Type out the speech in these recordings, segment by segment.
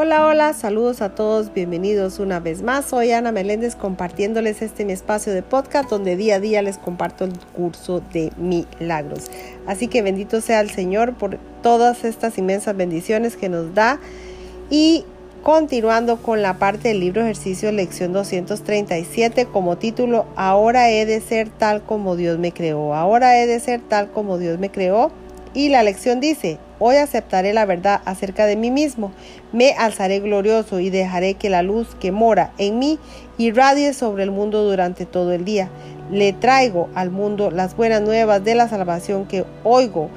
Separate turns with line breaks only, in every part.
Hola, hola, saludos a todos, bienvenidos una vez más. Soy Ana Meléndez compartiéndoles este mi espacio de podcast donde día a día les comparto el curso de milagros. Así que bendito sea el Señor por todas estas inmensas bendiciones que nos da. Y continuando con la parte del libro ejercicio lección 237 como título, ahora he de ser tal como Dios me creó. Ahora he de ser tal como Dios me creó. Y la lección dice, Hoy aceptaré la verdad acerca de mí mismo, me alzaré glorioso y dejaré que la luz que mora en mí irradie sobre el mundo durante todo el día. Le traigo al mundo las buenas nuevas de la salvación que oigo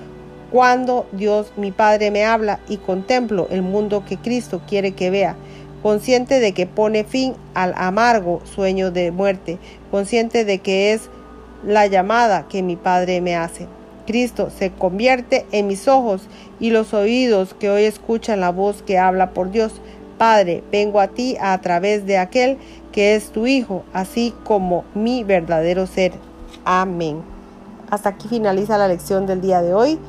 cuando Dios mi Padre me habla y contemplo el mundo que Cristo quiere que vea consciente de que pone fin al amargo sueño de muerte, consciente de que es la llamada que mi Padre me hace. Cristo se convierte en mis ojos y los oídos que hoy escuchan la voz que habla por Dios. Padre, vengo a ti a través de aquel que es tu Hijo, así como mi verdadero ser. Amén. Hasta aquí finaliza la lección del día de hoy,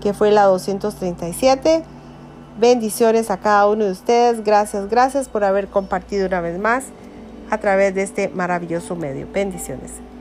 que fue la 237. Bendiciones a cada uno de ustedes. Gracias, gracias por haber compartido una vez más a través de este maravilloso medio. Bendiciones.